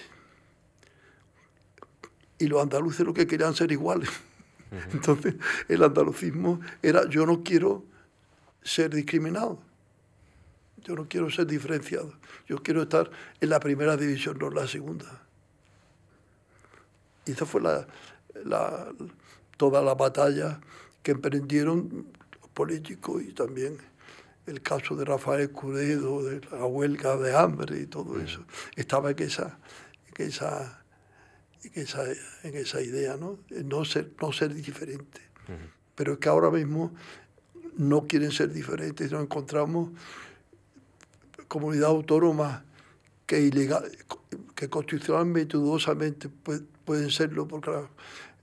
Y los andaluces lo que querían ser iguales. Entonces, el andalucismo era yo no quiero ser discriminado. Yo no quiero ser diferenciado. Yo quiero estar en la primera división, no en la segunda. Y esa fue la, toda la batalla que emprendieron los políticos y también el caso de Rafael Escudedo, de la huelga de hambre y todo eso. Estaba en esa, en esa, en esa, en esa idea, ¿no? No ser, no ser diferente. Pero es que ahora mismo no quieren ser diferentes. Nos encontramos comunidades autónomas que, ilegal, que constitucionalmente, dudosamente pueden serlo, porque la,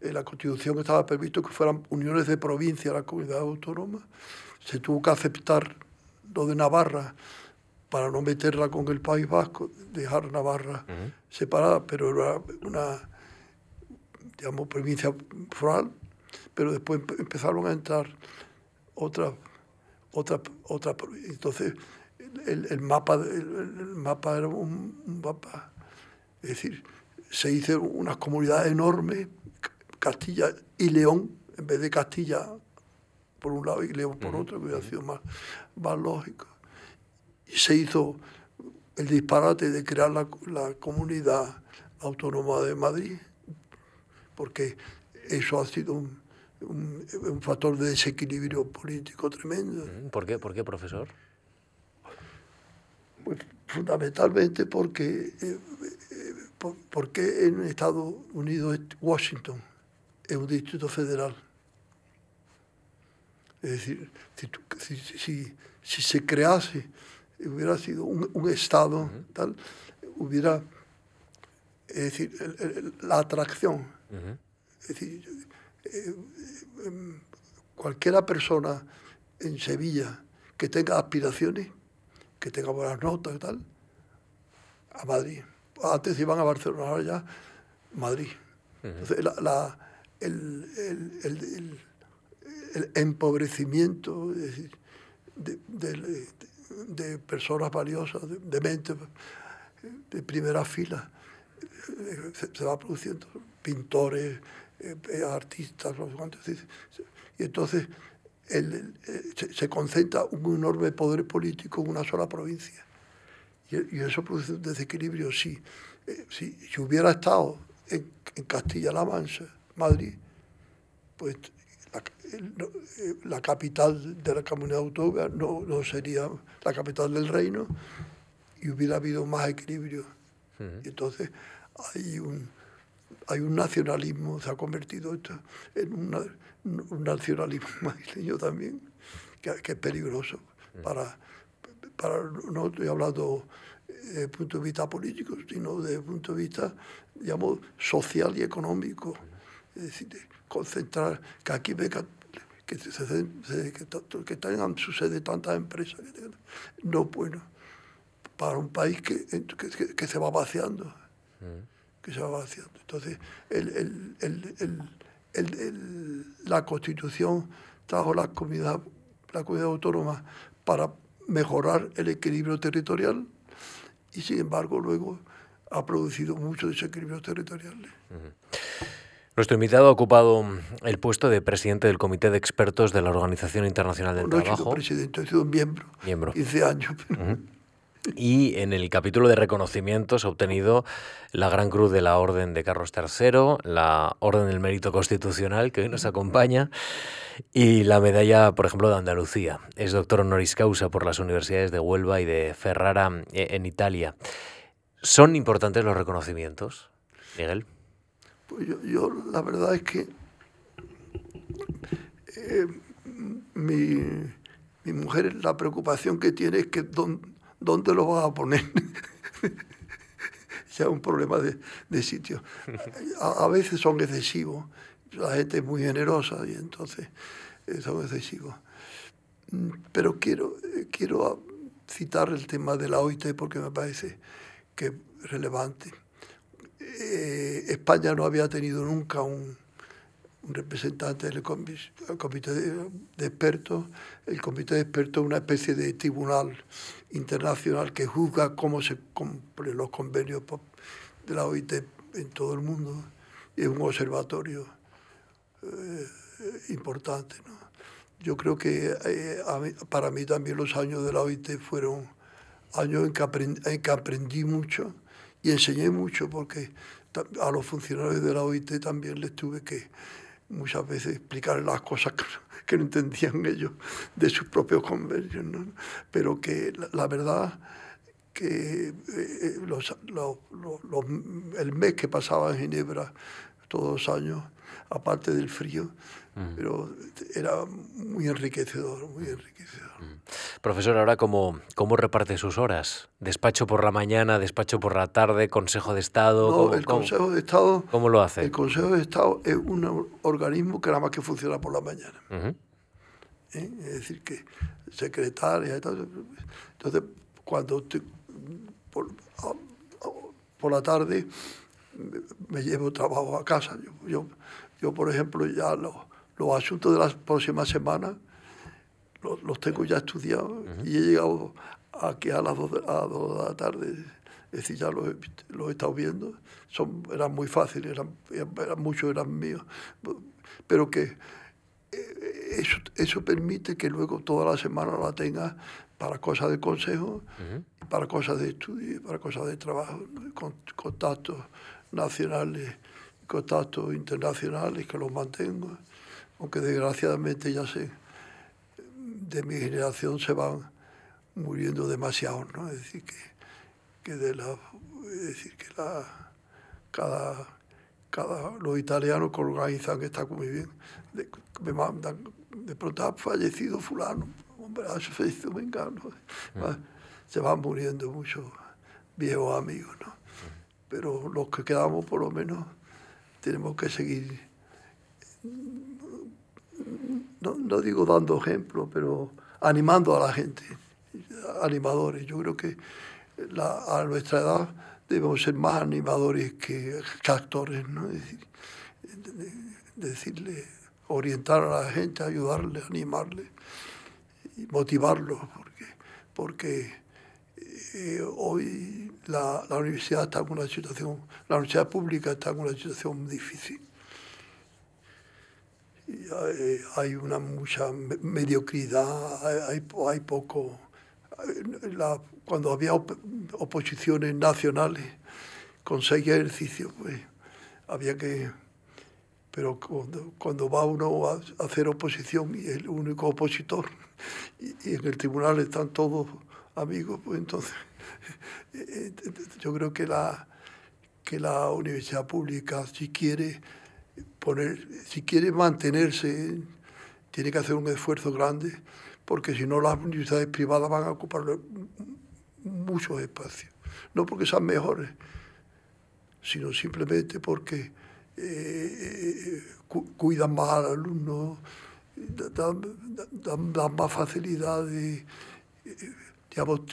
en la Constitución estaba previsto que fueran uniones de provincia las comunidades autónomas. Se tuvo que aceptar lo de Navarra para no meterla con el País Vasco, dejar Navarra separada, pero era una, digamos, provincia foral, pero después empezaron a entrar otras, otra, otra, entonces el, mapa, el, mapa era un, mapa, es decir, se hizo unas comunidades enormes, Castilla y León, en vez de Castilla por un lado y León por otro, que hubiera sido más, más lógico. Y se hizo el disparate de crear la, la comunidad autónoma de Madrid, porque eso ha sido un, un, factor de desequilibrio político tremendo. ¿Por qué, ¿Por qué profesor? Pues fundamentalmente porque, eh, eh, porque en Estados Unidos, Washington, es un distrito federal. Es decir, si, si, se crease, hubiera sido un, Estado, tal, hubiera, es decir, la atracción. Es decir, eh, em, cualquiera persona en Sevilla que tenga aspiraciones, que tenga buenas notas y tal, a Madrid. Antes iban a Barcelona, ahora ya Madrid. Entonces, la, el, el, el, empobrecimiento de, de, personas valiosas, de, mentes de primera fila. Se, va produciendo pintores, eh, artistas, y entonces se, concentra un enorme poder político en una sola provincia. Y, eso produce un desequilibrio. Si, eh, si, si hubiera estado en, en Castilla-La Mancha, Madrid, pues la, capital de la comunidad autónoma no, no, sería la capital del reino y hubiera habido más equilibrio. entonces hay un, hay un nacionalismo, se ha convertido esto en un nacionalismo [laughs] madrileño también, que, es peligroso para, para, no estoy hablando desde el punto de vista político, sino desde el punto de vista, digamos, social y económico. Es decir, concentrar, que aquí venga, que, se, que, que tengan su sede tantas empresas. No bueno para un país que, que, se va vaciando. Mm. Que se va vaciando. Entonces, el, el, el, la Constitución trajo la comunidad, la comunidad autónoma para mejorar el equilibrio territorial y sin embargo luego ha producido muchos desequilibrios territoriales. Nuestro invitado ha ocupado el puesto de presidente del Comité de Expertos de la Organización Internacional del no Trabajo. No he sido presidente, he sido miembro. Miembro. 15 años. Y en el capítulo de reconocimientos ha obtenido la Gran Cruz de la Orden de Carlos III, la Orden del Mérito Constitucional, que hoy nos acompaña, y la medalla, por ejemplo, de Andalucía. Es doctor honoris causa por las universidades de Huelva y de Ferrara eh, en Italia. ¿Son importantes los reconocimientos, Miguel? Pues yo, la verdad es que eh, mi, mi, mujer, la preocupación que tiene es que dónde lo vas a poner. [laughs] ya un problema de, de sitio. A, veces son excesivos. La gente es muy generosa y entonces eh, son excesivos. Mm, pero quiero, eh, quiero citar el tema de la OIT porque me parece que es relevante. Eh, España no había tenido nunca un, representante del comité de, expertos. El comité de expertos es una especie de tribunal internacional que juzga cómo se cumplen los convenios de la OIT en todo el mundo es un observatorio eh, importante. Yo creo que eh, para mí también los años de la OIT fueron años en que aprendí mucho y enseñé mucho porque a los funcionarios de la OIT también les tuve que muchas veces explicar las cosas que, no entendían ellos de sus propios convenios, pero que la, verdad que eh, los, el mes que pasaba en Ginebra todos los años, aparte del frío, pero era muy enriquecedor, muy enriquecedor. Profesor, ahora cómo, cómo reparte sus horas? ¿Despacho por la mañana, despacho por la tarde, Consejo de Estado? No, el Consejo de Estado... ¿Cómo lo hace? El Consejo de Estado es un organismo que nada más que funciona por la mañana. ¿Eh? Es decir, que secretaria y tal. Entonces, cuando por, por, la tarde me llevo trabajo a casa. Yo, yo, yo por ejemplo, ya los, los asuntos de las próximas semanas los, tengo ya estudiados y he llegado aquí a las 2 de, de la tarde. Es decir, ya los, he estado viendo. Son, eran muy fáciles, eran, eran muchos eran míos. Pero que eh, eso, eso permite que luego toda la semana la tenga para cosas de consejo, para cosas de estudio, para cosas de trabajo, con, contactos nacionales, contactos internacionales que los mantengo, aunque desgraciadamente ya sé de mi generación se van muriendo demasiado, ¿no? Es decir, que, que de la, decir, que la, cada, cada, los italianos que organizan está muy bien, me mandan, de pronto ha fallecido fulano, hombre, ha fallecido mengano, mm. se van muriendo muchos viejos amigos, ¿no? Pero los que quedamos por lo menos tenemos que seguir no, digo dando ejemplo, pero animando a la gente, animadores. Yo creo que a nuestra edad debemos ser más animadores que, actores, ¿no? decirle, orientar a la gente, ayudarle, animarle y motivarlos, porque, porque eh, hoy la, la, universidad está en una situación, la universidad pública está en una situación difícil hay una mucha mediocridad, hay, hay poco... La, cuando había oposiciones nacionales con seis ejercicios, pues había que... Pero cuando, cuando va uno a hacer oposición y el único opositor [laughs] y, en el tribunal están todos amigos, pues entonces [laughs] eh, eh, yo creo que la, que la universidad pública, si quiere si quiere mantenerse, tiene que hacer un esfuerzo grande, porque si no las universidades privadas van a ocupar muchos espacios. No porque sean mejores, sino simplemente porque eh, cuidan más al alumno, dan, más facilidades,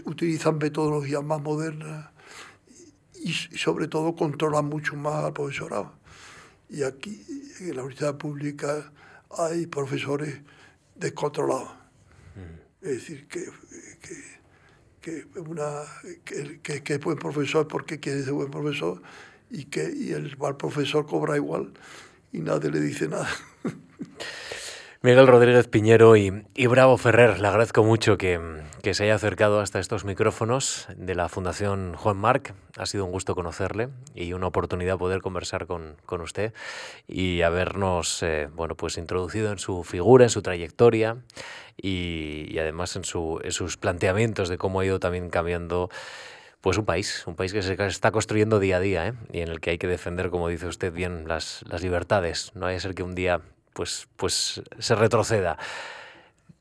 utilizan metodologías más modernas y sobre todo controlan mucho más al profesorado. Y aquí, en la universidad pública, hay profesores descontrolados. Mm. Es decir, que, que, una, que, que, es buen profesor porque quiere ser buen profesor y que y el mal profesor cobra igual y nadie le dice nada. [laughs] Miguel Rodríguez Piñero y, Bravo Ferrer, le agradezco mucho que, se haya acercado hasta estos micrófonos de la Fundación Juan Marc. Ha sido un gusto conocerle y una oportunidad poder conversar con, usted y habernos eh, bueno, pues introducido en su figura, en su trayectoria y, además en, sus planteamientos de cómo ha ido también cambiando pues un país, un país que se está construyendo día a día ¿eh? y en el que hay que defender, como dice usted bien, las, las libertades. No hay que ser que un día pues, pues se retroceda.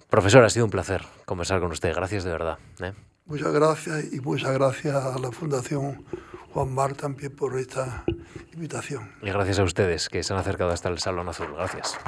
Profesor, ha sido un placer conversar con usted. Gracias de verdad. ¿eh? Muchas gracias y muchas gracias a la Fundación Juan Mar también por esta invitación. Y gracias a ustedes que se han acercado hasta el Salón Azul. Gracias.